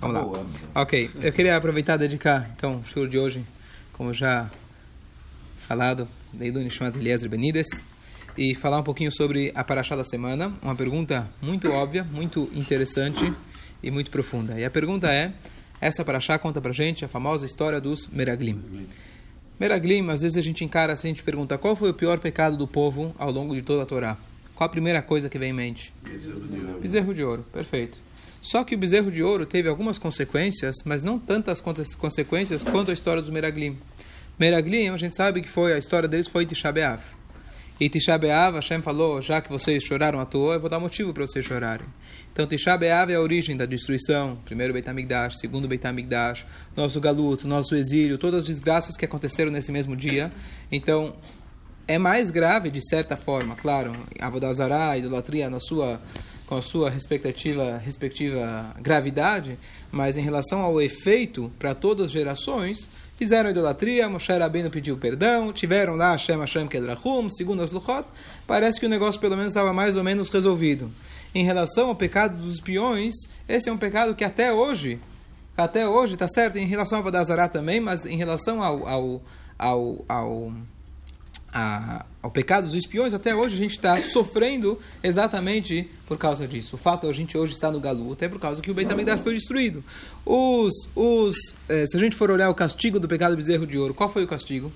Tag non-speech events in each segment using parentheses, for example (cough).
Vamos lá. Ok, eu queria aproveitar e dedicar, então, o show de hoje, como já falado, Leilu Nishmat Eliezer Benides, e falar um pouquinho sobre a Paraxá da semana. Uma pergunta muito óbvia, muito interessante e muito profunda. E a pergunta é, essa Paraxá conta pra gente a famosa história dos Meraglim. Meraglim, às vezes a gente encara assim, a gente pergunta, qual foi o pior pecado do povo ao longo de toda a Torá? Qual a primeira coisa que vem em mente? Bezerro de ouro. Bezerro de ouro, perfeito. Só que o bezerro de ouro teve algumas consequências, mas não tantas consequências quanto a história dos Meraglim. Meraglim, a gente sabe que foi a história deles foi Tisha B'Av. E Tisha B'Av, Hashem falou, já que vocês choraram à toa, eu vou dar motivo para vocês chorarem. Então Tisha B'Av é a origem da destruição, primeiro Beit HaMikdash, segundo Beit HaMikdash, nosso galuto, nosso exílio, todas as desgraças que aconteceram nesse mesmo dia. Então, é mais grave de certa forma, claro, Avodazará, idolatria na sua com a sua respectiva, respectiva gravidade, mas em relação ao efeito para todas as gerações, fizeram idolatria, Moshe Rabbeinu pediu perdão, tiveram lá Hashem Hashem Kedrachum, segundo as Luchot, parece que o negócio pelo menos estava mais ou menos resolvido. Em relação ao pecado dos espiões, esse é um pecado que até hoje, até hoje, está certo, em relação ao Vodazará também, mas em relação ao, ao, ao, ao a, ao pecado dos espiões, até hoje a gente está sofrendo exatamente por causa disso. O fato de a gente hoje estar no Galu até por causa que o Beit HaMikdash foi destruído. Os, os, eh, se a gente for olhar o castigo do pecado do bezerro de ouro, qual foi o castigo?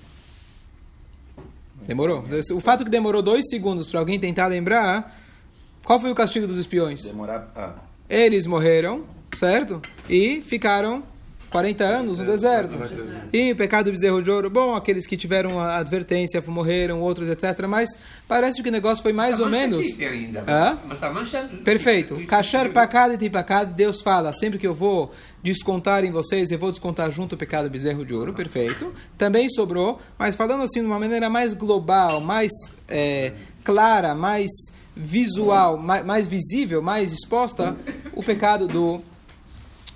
Demorou. O fato que demorou dois segundos para alguém tentar lembrar, qual foi o castigo dos espiões? Demorar. Ah. Eles morreram, certo? E ficaram 40 anos no deserto. E o pecado do bezerro de ouro, bom, aqueles que tiveram a advertência morreram, outros, etc. Mas parece que o negócio foi mais ou menos. Hã? Perfeito. Kasher pacado e tipacado, Deus fala, sempre que eu vou descontar em vocês, eu vou descontar junto o pecado do bezerro de ouro, perfeito. Também sobrou, mas falando assim de uma maneira mais global, mais é, clara, mais visual, mais, mais visível, mais exposta, o pecado do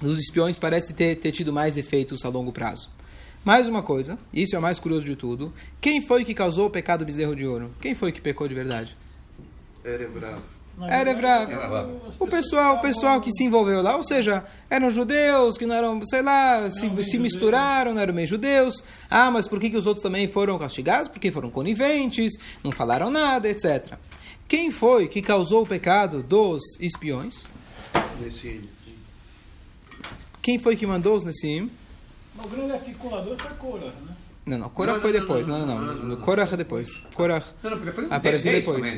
dos espiões parece ter, ter tido mais efeitos a longo prazo. Mais uma coisa, isso é o mais curioso de tudo. Quem foi que causou o pecado do bezerro de ouro? Quem foi que pecou de verdade? Erevrava. Erevrava. O pessoal, o pessoal que se envolveu lá, ou seja, eram judeus que não eram, sei lá, se, se misturaram, não eram meio judeus. Ah, mas por que, que os outros também foram castigados? Porque foram coniventes, não falaram nada, etc. Quem foi que causou o pecado dos espiões? Nesse quem foi que mandou os Nessim? O grande articulador foi Korah, né? Não, não, Korah foi depois. Não, não, não. Korah é depois. Korah apareceu depois.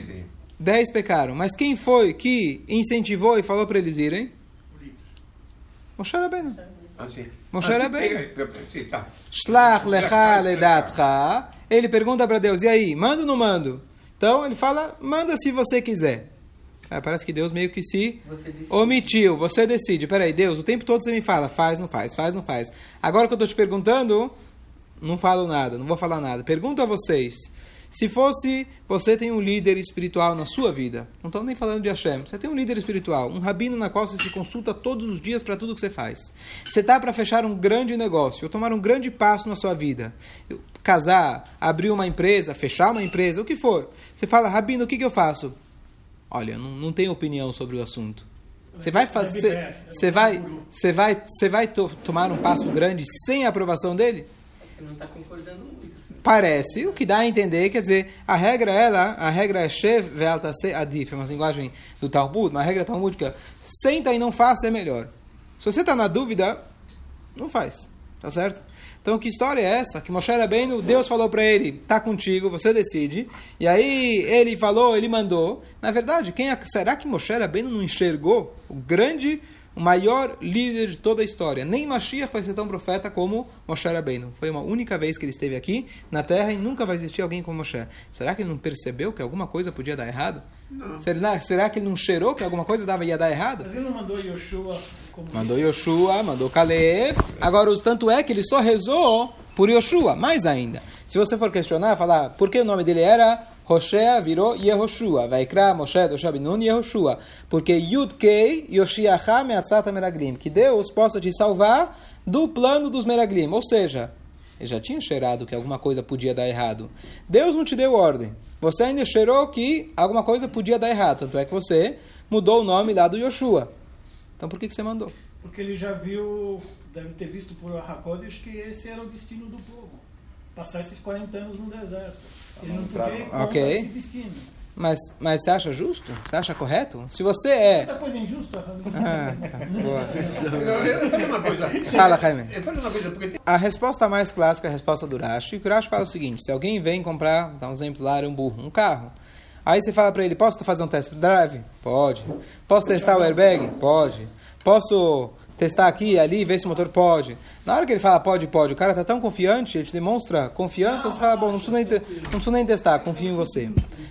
Dez pecaram. Mas quem foi que incentivou e falou para eles irem? Moshe Rabbeinu. Ah, Moshe ah, Rabbeinu. Shlach lecha ledatcha. Ele pergunta para Deus, e aí, mando ou não mando? Então ele fala, manda se você quiser. Ah, parece que Deus meio que se você omitiu. Você decide. Peraí, Deus, o tempo todo você me fala, faz, não faz, faz, não faz. Agora que eu estou te perguntando, não falo nada, não vou falar nada. Pergunto a vocês. Se fosse, você tem um líder espiritual na sua vida, não estamos nem falando de Hashem, você tem um líder espiritual, um rabino na qual você se consulta todos os dias para tudo que você faz. Você está para fechar um grande negócio, ou tomar um grande passo na sua vida, casar, abrir uma empresa, fechar uma empresa, o que for. Você fala, rabino, o que, que eu faço? Olha, não, não tenho opinião sobre o assunto. Você vai fazer, você vai, você vai, você vai to, tomar um passo grande sem a aprovação dele? Não está concordando muito. Parece, o que dá a entender, quer dizer, a regra ela, a regra é shev se adif, é uma linguagem do Talmud, uma regra talmúdica, senta e não faça é melhor. Se você está na dúvida, não faz, tá certo? Então, que história é essa? Que Moshe Rabbeinu, Deus falou para ele, tá contigo, você decide. E aí ele falou, ele mandou. Na verdade, quem é, será que Moshe Rabbeinu não enxergou o grande, o maior líder de toda a história? Nem Mashiach vai ser tão profeta como Moshe Rabbeinu. Foi uma única vez que ele esteve aqui na Terra e nunca vai existir alguém como Moshe. Será que ele não percebeu que alguma coisa podia dar errado? Não. Será, será que ele não cheirou que alguma coisa dava, ia dar errado? Mas ele não mandou Yoshua como Mandou Yoshua, mandou Caleb. Agora, o tanto é que ele só rezou por Yoshua, mais ainda. Se você for questionar, falar por que o nome dele era Hoshea, virou Yehoshua. Vai criar Moshe, Doshua Binun, Yehoshua. Porque Yud Kei, Yoshiacha, Meatzata Meraglim. Que Deus possa te salvar do plano dos Meraglim. Ou seja, ele já tinha cheirado que alguma coisa podia dar errado. Deus não te deu ordem. Você ainda cheirou que alguma coisa podia dar errado. Tanto é que você mudou o nome lá do Yoshua. Então por que, que você mandou? porque ele já viu, deve ter visto por Hakodesh que esse era o destino do povo. Passar esses 40 anos no deserto. Ele não podia ir contra Ok. esse destino. Mas, mas você acha justo? Você acha correto? Se você é... Muita coisa injusta, Rabino. Ah, tá. Boa. Eu, eu falo uma coisa. Fala, Jaime. Eu falo uma coisa, porque tem A resposta mais clássica é a resposta do Rashi. O Rashi fala o seguinte: se alguém vem comprar, dá um exemplo lá, um burro, um carro. Aí você fala para ele: posso fazer um test drive? Pode. Posso testar o airbag? Pode. Posso testar aqui e ali, ver se o motor pode. Na hora que ele fala pode, pode, o cara tá tão confiante, ele te demonstra confiança, você fala: bom, não preciso nem, não preciso nem testar, confio em você.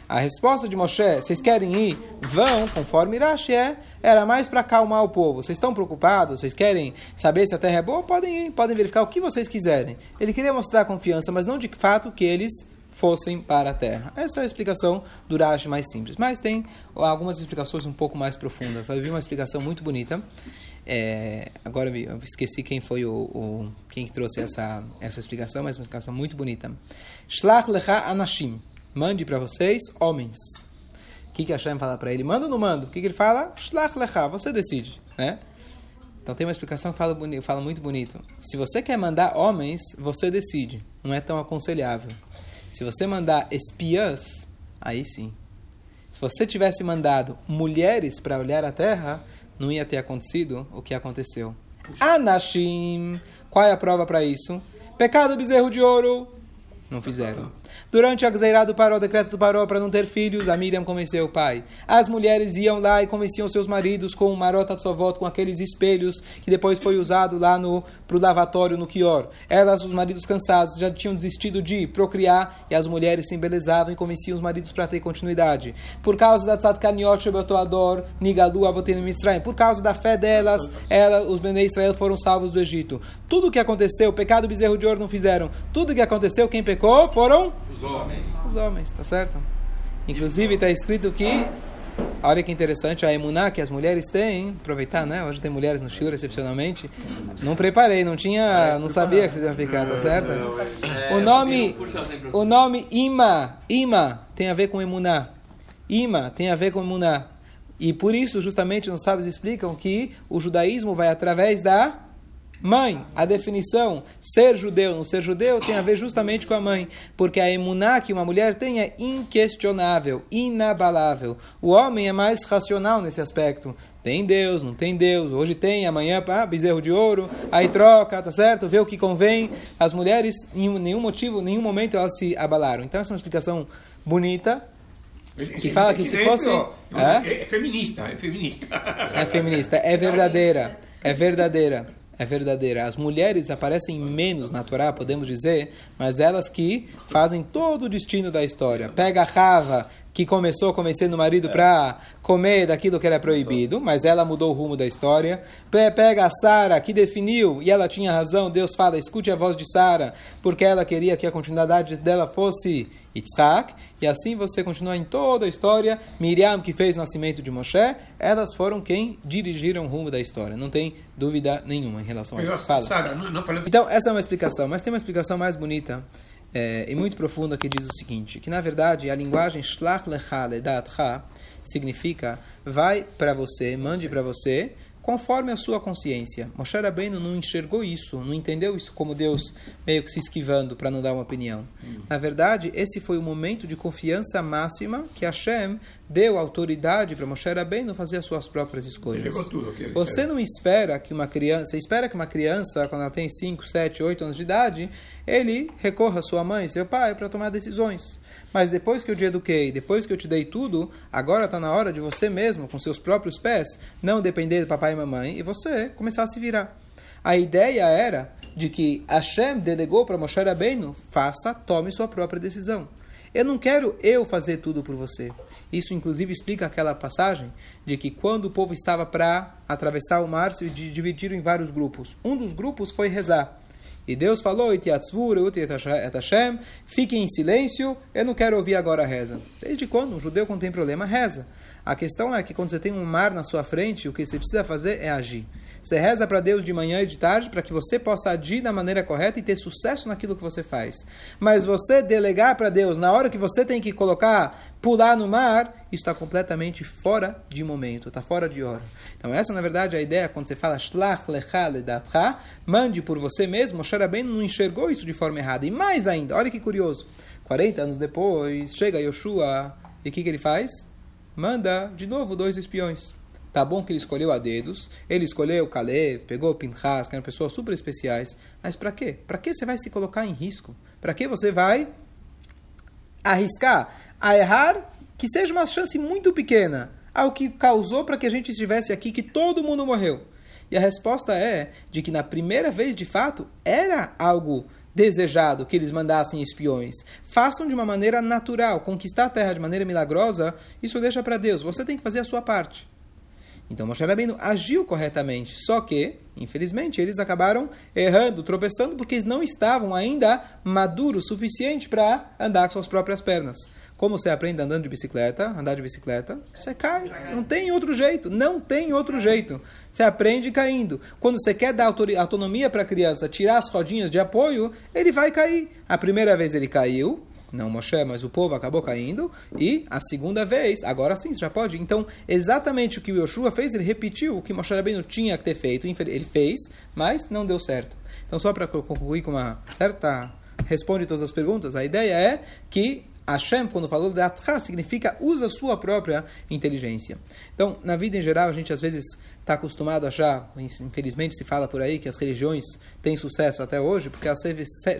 A resposta de Moshe: vocês querem ir? Vão, conforme Rashi é, era mais para acalmar o povo. Vocês estão preocupados? Vocês querem saber se a terra é boa? Podem ir, podem verificar o que vocês quiserem. Ele queria mostrar confiança, mas não de fato que eles fossem para a terra. Essa é a explicação do Rashi mais simples. Mas tem algumas explicações um pouco mais profundas. Eu vi uma explicação muito bonita. É, agora eu esqueci quem foi o, o- quem que trouxe essa essa explicação, mas uma explicação muito bonita. Shlach lecha anashim. Mande para vocês homens. O que, que Hashem fala para ele? Manda ou não manda? O que, que ele fala? Shlach lecha, você decide. Né? Então tem uma explicação que fala, fala muito bonito. Se você quer mandar homens, você decide. Não é tão aconselhável. Se você mandar espiãs, aí sim. Se você tivesse mandado mulheres para olhar a terra, não ia ter acontecido o que aconteceu. Anashim. Qual é a prova para isso? Pecado bezerro de ouro. Não fizeram. Durante a Gzeirá do Paró, o decreto do Paró para não ter filhos, a Miriam convenceu o pai. As mulheres iam lá e convenciam seus maridos com o marota de sovot, com aqueles espelhos que depois foi usado lá no pro lavatório no Kior. Elas, os maridos cansados, já tinham desistido de procriar e as mulheres se embelezavam e convenciam os maridos para ter continuidade. Por causa da Tzadkaniot Shebetoador, Nigalu Avotenu Mitzrayim, por causa da fé delas, ela, os Bnei Israel foram salvos do Egito. Tudo o que aconteceu, o pecado bezerro de ouro não fizeram. Tudo o que aconteceu, quem pecou foram os homens. os homens, tá certo? Inclusive está escrito que, olha que interessante, a emuná que as mulheres têm, aproveitar, né? Hoje tem mulheres no shiur, excepcionalmente. Não preparei, não tinha, não sabia que vocês iam ficar, tá certo? É, O nome, puxa sempre o nome Ima, Ima tem a ver com emuná. Ima tem a ver com emuná. E por isso, justamente, os sábios explicam que o judaísmo vai através da Mãe, a definição ser judeu, não ser judeu, tem a ver justamente com a mãe. Porque a emuná que uma mulher tem é inquestionável, inabalável. O homem é mais racional nesse aspecto. Tem Deus, não tem Deus. Hoje tem, amanhã, ah, bezerro de ouro. Aí troca, tá certo? Vê o que convém. As mulheres, em nenhum motivo, em nenhum momento, elas se abalaram. Então, essa é uma explicação bonita. Que fala que se fosse- Hã? É, é feminista, é feminista. É feminista, é verdadeira, é verdadeira, é verdadeira. As mulheres aparecem menos na Torá, podemos dizer, mas elas que fazem todo o destino da história. Pega a Rava, que começou convencendo o marido para comer daquilo que era proibido, mas ela mudou o rumo da história. Pe- Pega a Sara, que definiu, e ela tinha razão, Deus fala, escute a voz de Sara, porque ela queria que a continuidade dela fosse Yitzhak, e assim você continua em toda a história. Miriam, que fez o nascimento de Moshe, elas foram quem dirigiram o rumo da história. Não tem dúvida nenhuma em relação a isso. Fala. Então, essa é uma explicação, mas tem uma explicação mais bonita é, e muito profunda que diz o seguinte, que na verdade a linguagem shlach lecha ledatcha significa vai para você, mande para você, conforme a sua consciência. Moshe Rabbeinu não enxergou isso, não entendeu isso como Deus meio que se esquivando para não dar uma opinião. Na verdade, esse foi o momento de confiança máxima que Hashem deu autoridade para Moshe Rabbeinu fazer as suas próprias escolhas. Você não espera que uma criança, espera que uma criança, quando ela tem 5, 7, 8 anos de idade, ele recorra à sua mãe, seu pai, para tomar decisões. Mas depois que eu te eduquei, depois que eu te dei tudo, agora está na hora de você mesmo, com seus próprios pés, não depender do papai e mamãe e você começar a se virar. A ideia era de que Hashem delegou para Moshe Rabbeinu, faça, tome sua própria decisão. Eu não quero eu fazer tudo por você. Isso, inclusive, explica aquela passagem de que quando o povo estava para atravessar o mar, se di- dividiram em vários grupos. Um dos grupos foi rezar. E Deus falou, fiquem em silêncio, eu não quero ouvir agora a reza. Desde quando? Um judeu, quando tem problema, reza. A questão é que quando você tem um mar na sua frente, o que você precisa fazer é agir. Você reza para Deus de manhã e de tarde para que você possa agir da maneira correta e ter sucesso naquilo que você faz. Mas você delegar para Deus na hora que você tem que colocar, pular no mar, está completamente fora de momento, está fora de hora. Então essa, na verdade, é a ideia quando você fala Shlach lecha ledatcha, mande por você mesmo. Moshe Rabbeinu não enxergou isso de forma errada. E mais ainda, olha que curioso. 40 anos depois, chega Yoshua, e o que, que ele faz? Manda de novo dois espiões. Tá bom que ele escolheu a dedos, ele escolheu Kalev, pegou Pinchas, que eram pessoas super especiais, mas para quê? Para que você vai se colocar em risco? Para que você vai arriscar a errar que seja uma chance muito pequena ao que causou para que a gente estivesse aqui, que todo mundo morreu? E a resposta é de que na primeira vez, de fato, era algo desejado que eles mandassem espiões. Façam de uma maneira natural, conquistar a terra de maneira milagrosa, isso deixa para Deus. Você tem que fazer a sua parte. Então Moshe Rabbeinu agiu corretamente, só que, infelizmente, eles acabaram errando, tropeçando, porque eles não estavam ainda maduros o suficiente para andar com suas próprias pernas. Como você aprende andando de bicicleta, andar de bicicleta, você cai. Não tem outro jeito. Não tem outro jeito. Você aprende caindo. Quando você quer dar autonomia para a criança, tirar as rodinhas de apoio, ele vai cair. A primeira vez ele caiu, não Moshe, mas o povo acabou caindo, e a segunda vez, agora sim, já pode. Então, exatamente o que o Yoshua fez, ele repetiu o que Moshe Rabbeinu tinha que ter feito, ele fez, mas não deu certo. Então, só para concluir com uma certa responde todas as perguntas, a ideia é que Hashem, quando falou de significa usa sua própria inteligência. Então, na vida em geral, a gente às vezes está acostumado a achar, infelizmente se fala por aí, que as religiões têm sucesso até hoje, porque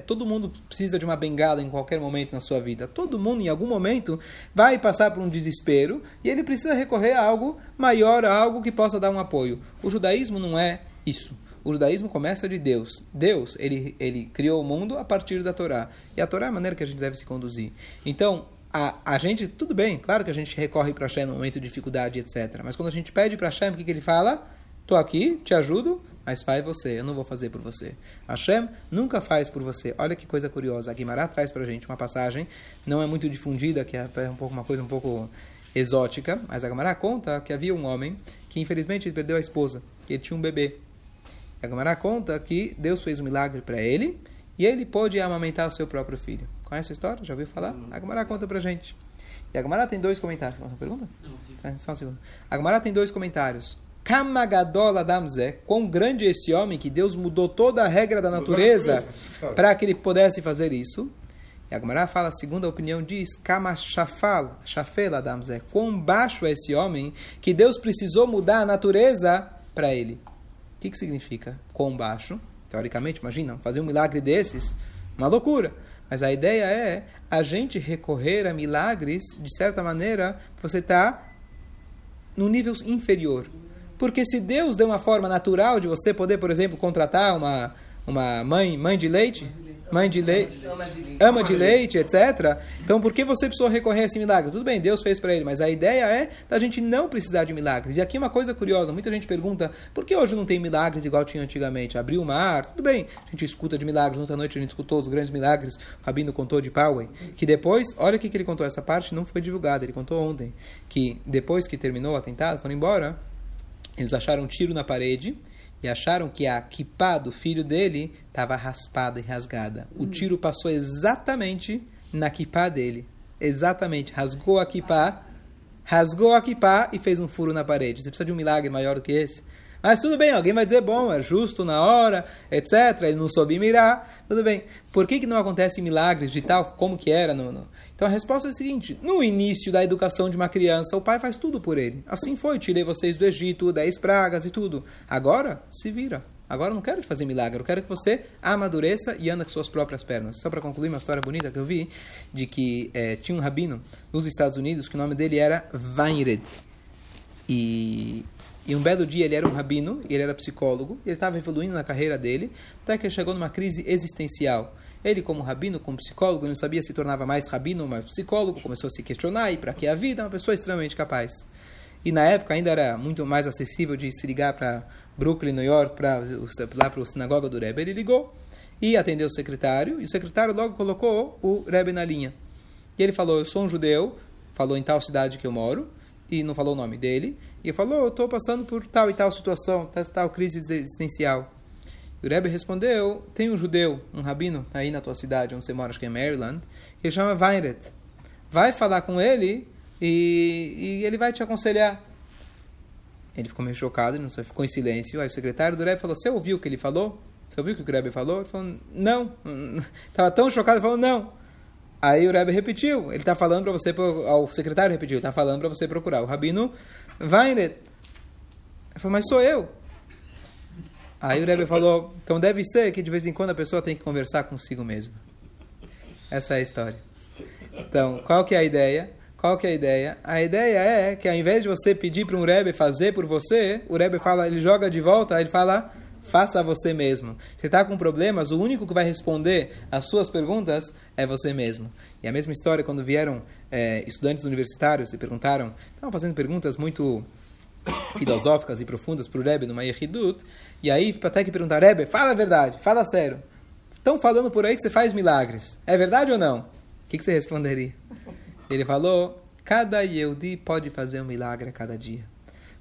todo mundo precisa de uma bengala em qualquer momento na sua vida. Todo mundo, em algum momento, vai passar por um desespero e ele precisa recorrer a algo maior, a algo que possa dar um apoio. O judaísmo não é isso. O judaísmo começa de Deus. Deus, ele, ele criou o mundo a partir da Torá. E a Torá é a maneira que a gente deve se conduzir. Então, a, a gente, tudo bem, claro que a gente recorre para Hashem no momento de dificuldade, etc. Mas quando a gente pede para Hashem, o que, que ele fala? Estou aqui, te ajudo, mas faz você, eu não vou fazer por você. Hashem nunca faz por você. Olha que coisa curiosa. A Guimará traz para gente uma passagem, não é muito difundida, que é um pouco, uma coisa um pouco exótica, mas a Guimará conta que havia um homem que infelizmente perdeu a esposa, que ele tinha um bebê. A Gemara conta que Deus fez um milagre para ele e ele pôde amamentar seu próprio filho. Conhece a história? Já ouviu falar? A Gemara conta para gente. E a Gemara tem dois comentários. Uma pergunta? Não, sim. É, só um segundo. A Gemara tem dois comentários. Kamagadola Damzé, quão grande é esse homem que Deus mudou toda a regra da natureza para que ele pudesse fazer isso. E a Gemara fala, a segunda opinião diz, Kama Shafal, Shafela Damzé, quão baixo é esse homem que Deus precisou mudar a natureza para ele. O que, que significa quão baixo? Teoricamente, imagina, fazer um milagre desses, uma loucura. Mas a ideia é a gente recorrer a milagres, de certa maneira, você está no nível inferior. Porque se Deus deu uma forma natural de você poder, por exemplo, contratar uma, uma mãe, mãe de leite, mãe de leite, ama de leite, etc. Então, por que você precisou recorrer a esse milagre? Tudo bem, Deus fez para ele, mas a ideia é da gente não precisar de milagres. E aqui uma coisa curiosa, muita gente pergunta, por que hoje não tem milagres igual tinha antigamente? Abriu o mar, tudo bem, a gente escuta de milagres, ontem à noite a gente escutou os grandes milagres, o Rabino contou de Poway, que depois, olha o que, que ele contou, essa parte não foi divulgada, ele contou ontem, que depois que terminou o atentado, foram embora, eles acharam um tiro na parede, e acharam que a kippah do filho dele estava raspada e rasgada. O hum. tiro passou exatamente na kippah dele. Exatamente. Rasgou a kippah, rasgou a kippah e fez um furo na parede. Você precisa de um milagre maior do que esse? Mas tudo bem, alguém vai dizer, bom, é justo na hora, etc. Ele não soube mirar, tudo bem. Por que, que não acontece milagres de tal como que era? No, no... Então a resposta é a seguinte: no início da educação de uma criança, o pai faz tudo por ele. Assim foi, tirei vocês do Egito, dez pragas e tudo. Agora, se vira. Agora eu não quero te fazer milagre, eu quero que você amadureça e anda com suas próprias pernas. Só para concluir uma história bonita que eu vi, de que é, tinha um rabino nos Estados Unidos que o nome dele era Weinred. E e um belo dia ele era um rabino, ele era psicólogo, ele estava evoluindo na carreira dele, até que ele chegou numa crise existencial. Ele, como rabino, como psicólogo, não sabia se tornava mais rabino ou mais psicólogo, começou a se questionar, e para que a vida? Uma pessoa extremamente capaz. E na época ainda era muito mais acessível de se ligar para Brooklyn, New York, para lá para a sinagoga do Rebbe. Ele ligou e atendeu o secretário, e o secretário logo colocou o Rebbe na linha. E ele falou: Eu sou um judeu, falou em tal cidade que eu moro, e não falou o nome dele, e falou, eu estou passando por tal e tal situação, tal, tal crise existencial. E o Rebbe respondeu, tem um judeu, um rabino, aí na tua cidade, onde você mora, acho que é Maryland, que ele chama Weinret. Vai falar com ele e, e ele vai te aconselhar. Ele ficou meio chocado, não sei, ficou em silêncio. Aí o secretário do Rebbe falou, você ouviu o que ele falou? Você ouviu o que o Rebbe falou? Ele falou, não. (laughs) Estava tão chocado, ele falou, não. Aí o Rebbe repetiu, ele está falando para você, o secretário repetiu, está falando para você procurar o Rabino Weinret. Ele falou, mas sou eu. Aí o Rebbe falou, então deve ser que de vez em quando a pessoa tem que conversar consigo mesma. Essa é a história. Então, qual que é a ideia? Qual que é a ideia? A ideia é que ao invés de você pedir para um Rebbe fazer por você, o Rebbe fala, ele joga de volta, ele fala, faça você mesmo. Se está com problemas, o único que vai responder às suas perguntas é você mesmo. E a mesma história quando vieram é, estudantes universitários e perguntaram, estavam fazendo perguntas muito (coughs) filosóficas e profundas para o Rebbe no Mayechidut, e aí até que perguntar, Rebbe, fala a verdade, fala sério. Estão falando por aí que você faz milagres. É verdade ou não? O que, que você responderia? Ele falou, cada Yehudi pode fazer um milagre a cada dia.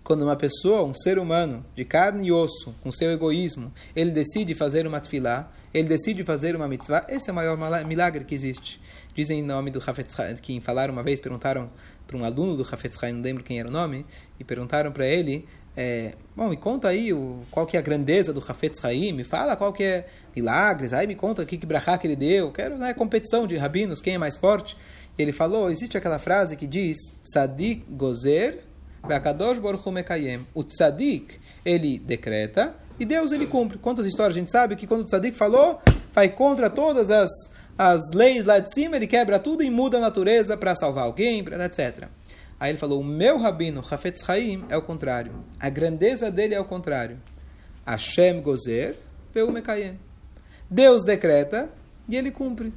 Quando uma pessoa, um ser humano, de carne e osso, com seu egoísmo, ele decide fazer uma tefilá, ele decide fazer uma mitzvah, esse é o maior milagre que existe. Dizem em nome do Hafetz Haim, que falaram uma vez, perguntaram para um aluno do Hafetz Haim, não lembro quem era o nome, e perguntaram para ele, é, bom, me conta aí o, qual que é a grandeza do Hafetz Haim, me fala qual que é milagres, aí me conta o que, que que ele deu, quero né, competição de rabinos, quem é mais forte. Ele falou, existe aquela frase que diz, Sadik Gozer, O tzadik, ele decreta e Deus ele cumpre. Quantas histórias a gente sabe que quando o tzadik falou, vai contra todas as, as leis lá de cima, ele quebra tudo e muda a natureza para salvar alguém, etc. Aí ele falou, o meu rabino, Hafetz Haim, é o contrário. A grandeza dele é o contrário. Hashem Gozer, Peu Mekayem. Deus decreta e ele cumpre.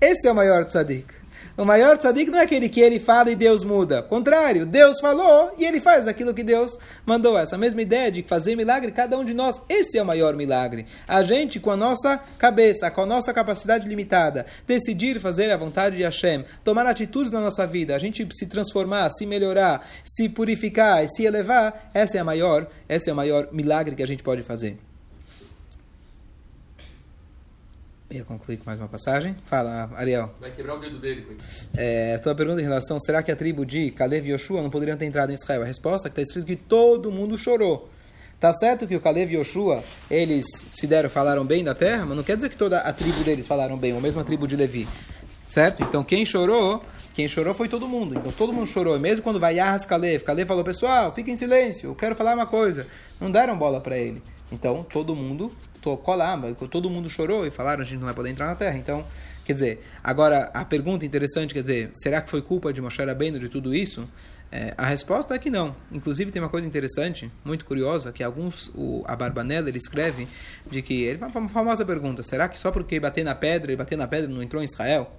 Esse é o maior tzadik. O maior tzadik não é aquele que ele fala e Deus muda. Contrário, Deus falou e ele faz aquilo que Deus mandou. Essa mesma ideia de fazer milagre, cada um de nós, esse é o maior milagre. A gente, com a nossa cabeça, com a nossa capacidade limitada, decidir fazer a vontade de Hashem, tomar atitudes na nossa vida, a gente se transformar, se melhorar, se purificar e se elevar, essa é a maior, esse é o maior milagre que a gente pode fazer. Ia concluir com mais uma passagem. Fala, Ariel. Vai quebrar o dedo dele. É, tua pergunta em relação, será que a tribo de Kalev e Yoshua não poderiam ter entrado em Israel? A resposta é que está escrito que todo mundo chorou. Tá certo que o Kalev e Yoshua, eles se deram, falaram bem da terra, mas não quer dizer que toda a tribo deles falaram bem, ou mesmo a tribo de Levi. Certo? Então quem chorou, quem chorou foi todo mundo. Então todo mundo chorou. E mesmo quando vai Yahas Kalev, Kalev falou, pessoal, fiquem em silêncio, eu quero falar uma coisa. Não deram bola para ele. Então todo mundo tocou lá, todo mundo chorou e falaram a gente não vai poder entrar na terra. Então, quer dizer, agora a pergunta interessante, quer dizer, será que foi culpa de Moshe Rabbeinu de tudo isso? É, a resposta é que não. Inclusive tem uma coisa interessante, muito curiosa, que alguns, o, a Barbanella ele escreve de que ele uma famosa pergunta: será que só porque bater na pedra e bater na pedra não entrou em Israel?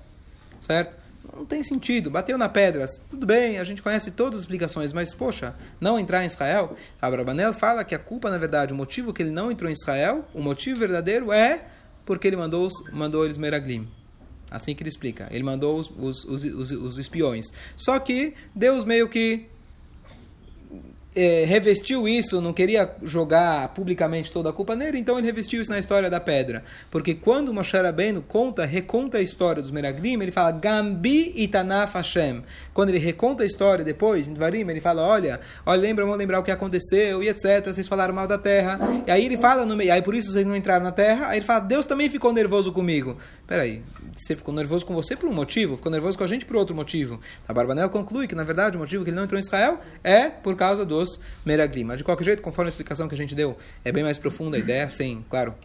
Certo? Não tem sentido. Bateu na pedra, tudo bem, a gente conhece todas as explicações, mas, poxa, não entrar em Israel? Abrabanel fala que a culpa, na verdade, o motivo que ele não entrou em Israel, o motivo verdadeiro é porque ele mandou, os, mandou eles Meraglim. Assim que ele explica. Ele mandou os, os, os, os espiões. Só que Deus meio que é, revestiu isso, não queria jogar publicamente toda a culpa nele, então ele revestiu isso na história da pedra. Porque quando Moshe Rabbeinu conta, reconta a história dos Meraglim, ele fala Gambi Itanaf Hashem. Quando ele reconta a história depois, em Dvarim, ele fala, olha, olha, lembra, vamos lembrar o que aconteceu e etc, vocês falaram mal da terra. E aí ele fala, no meio, aí por isso vocês não entraram na terra, aí ele fala, Deus também ficou nervoso comigo. Peraí, você ficou nervoso com você por um motivo, ficou nervoso com a gente por outro motivo. A Barbanel conclui que, na verdade, o motivo que ele não entrou em Israel é por causa dos Meraglim. Mas, de qualquer jeito, conforme a explicação que a gente deu, é bem mais profunda a ideia, sem, claro,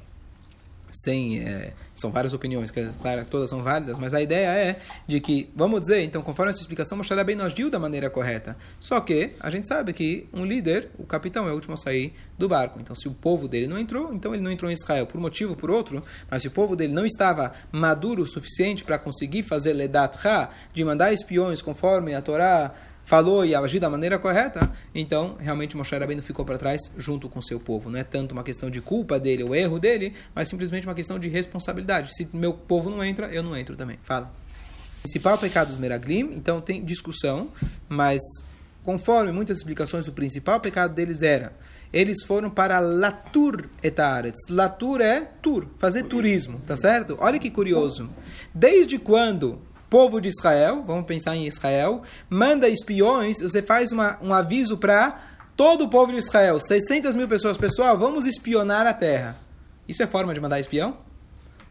sem é, são várias opiniões que claro, todas são válidas mas a ideia é de que vamos dizer então conforme essa explicação Moshe bem nós agiu da maneira correta. Só que a gente sabe que um líder o capitão é o último a sair do barco. Então se o povo dele não entrou então ele não entrou em Israel. Por motivo por outro mas se o povo dele não estava maduro o suficiente para conseguir fazer ledat ha de mandar espiões conforme a Torá falou e agiu da maneira correta, então realmente Moshe Rabbeinu ficou para trás junto com seu povo. Não é tanto uma questão de culpa dele ou erro dele, mas simplesmente uma questão de responsabilidade. Se meu povo não entra, eu não entro também. Fala. Principal pecado dos Meraglim, então tem discussão, mas conforme muitas explicações, o principal pecado deles era eles foram para Latur etaretz. Latur é tur, fazer turismo, tá certo? Olha que curioso. Desde quando povo de Israel, vamos pensar em Israel, manda espiões, você faz uma, um aviso para todo o povo de Israel, 600 mil pessoas, pessoal, vamos espionar a terra. Isso é forma de mandar espião?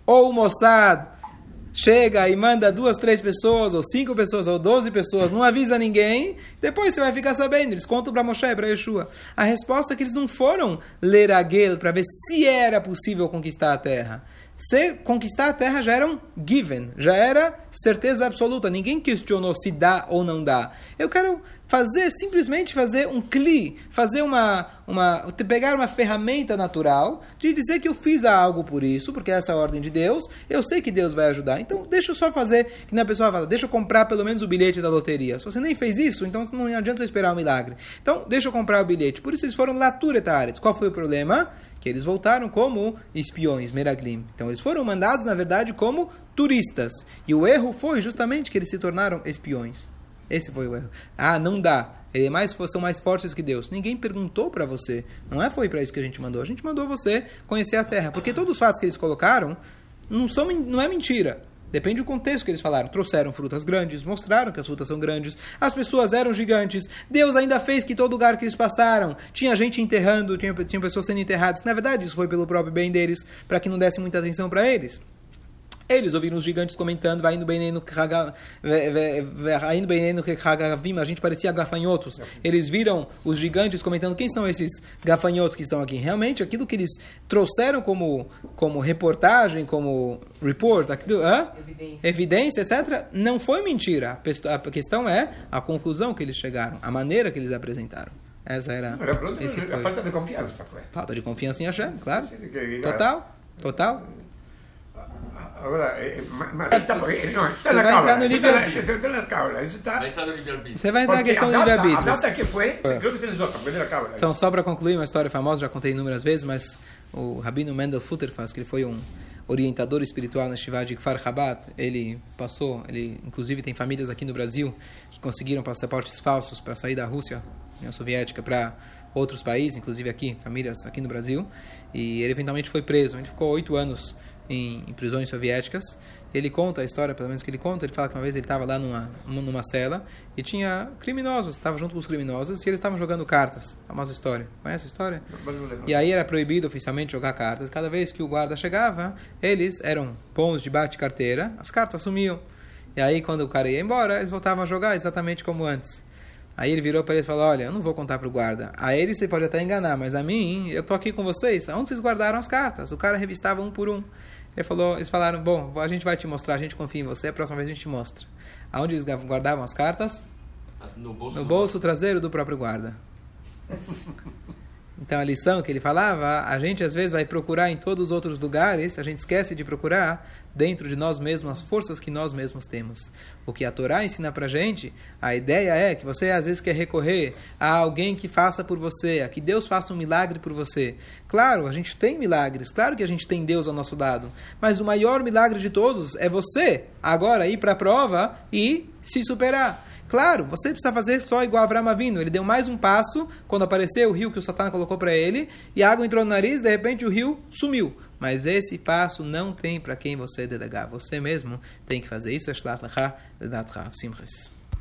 Ou o Mossad chega e manda duas, três pessoas, ou cinco pessoas, ou doze pessoas, não avisa ninguém, depois você vai ficar sabendo. Eles contam para Moshe para Yeshua. A resposta é que eles não foram ler Aguel para ver se era possível conquistar a terra. Se conquistar a terra já era um given, já era certeza absoluta. Ninguém questionou se dá ou não dá. Eu quero fazer, simplesmente fazer um cli, fazer uma, uma, pegar uma ferramenta natural de dizer que eu fiz algo por isso, porque essa é a ordem de Deus, eu sei que Deus vai ajudar. Então, deixa eu só fazer, que na pessoa fala, deixa eu comprar pelo menos o bilhete da loteria. Se você nem fez isso, então não adianta você esperar o um milagre. Então, deixa eu comprar o bilhete. Por isso eles foram laturetares. Qual foi o problema? Que eles voltaram como espiões, meraglim. Então, eles foram mandados, na verdade, como turistas. E o erro foi justamente que eles se tornaram espiões. Esse foi o erro. Ah, não dá. Ele é mais, são mais fortes que Deus. Ninguém perguntou para você. Não é foi para isso que a gente mandou. A gente mandou você conhecer a Terra. Porque todos os fatos que eles colocaram não, são, não é mentira. Depende do contexto que eles falaram. Trouxeram frutas grandes, mostraram que as frutas são grandes, as pessoas eram gigantes. Deus ainda fez que todo lugar que eles passaram tinha gente enterrando, tinha, tinha pessoas sendo enterradas. Na verdade, isso foi pelo próprio bem deles, para que não desse muita atenção para eles. Eles ouviram os gigantes comentando, vai indo bem no indo bem no a gente parecia gafanhotos. Eles viram os gigantes comentando quem são esses gafanhotos que estão aqui. Realmente, aquilo que eles trouxeram como, como reportagem, como report, aquilo, Evidência. evidência, etc., não foi mentira. A questão é a conclusão que eles chegaram, a maneira que eles apresentaram. Essa era. esse foi. falta de confiança. Foi. Falta de confiança em Hashem, claro. Total. Total. Agora, é, mas está, não, está Você vai entrar no livro Está na cábula, isso está... Vai entrar no livre-arbítrio. Você vai entrar na questão do livre-arbítrio. A data que foi, é. Então, só para concluir uma história famosa, já contei inúmeras vezes, mas o Rabino Mendel Futterfass, que ele foi um orientador espiritual na Shiva de Kfar Chabad, ele passou, ele inclusive tem famílias aqui no Brasil que conseguiram passaportes falsos para sair da Rússia, União Soviética, para outros países, inclusive aqui, famílias aqui no Brasil, e ele eventualmente foi preso. Ele ficou oito anos em, em, prisões soviéticas. Ele conta a história, pelo menos que ele conta, ele fala que uma vez ele estava lá numa, numa cela e tinha criminosos, estava junto com os criminosos e eles estavam jogando cartas. A famosa história. Conhece a história? E aí era proibido oficialmente jogar cartas. Cada vez que o guarda chegava, eles eram bons de bate-carteira, as cartas sumiam. E aí quando o cara ia embora, eles voltavam a jogar exatamente como antes. Aí ele virou para eles e falou: Olha, eu não vou contar para o guarda. A ele você pode até enganar, mas a mim, eu tô aqui com vocês. Onde vocês guardaram as cartas? O cara revistava um por um. Ele falou, eles falaram: Bom, a gente vai te mostrar, a gente confia em você, a próxima vez a gente mostra. Aonde eles guardavam as cartas? No bolso, no bolso traseiro do próprio guarda. (laughs) Então a lição que ele falava, a gente às vezes vai procurar em todos os outros lugares, a gente esquece de procurar dentro de nós mesmos as forças que nós mesmos temos. O que a Torá ensina pra gente, a ideia é que você às vezes quer recorrer a alguém que faça por você, a que Deus faça um milagre por você. Claro, a gente tem milagres, claro que a gente tem Deus ao nosso lado, mas o maior milagre de todos é você agora ir para a prova e se superar. Claro, você precisa fazer só igual Avram Avinu. Ele deu mais um passo quando apareceu o rio que o Satã colocou para ele e a água entrou no nariz, de repente o rio sumiu. Mas esse passo não tem para quem você delegar. Você mesmo tem que fazer isso. É.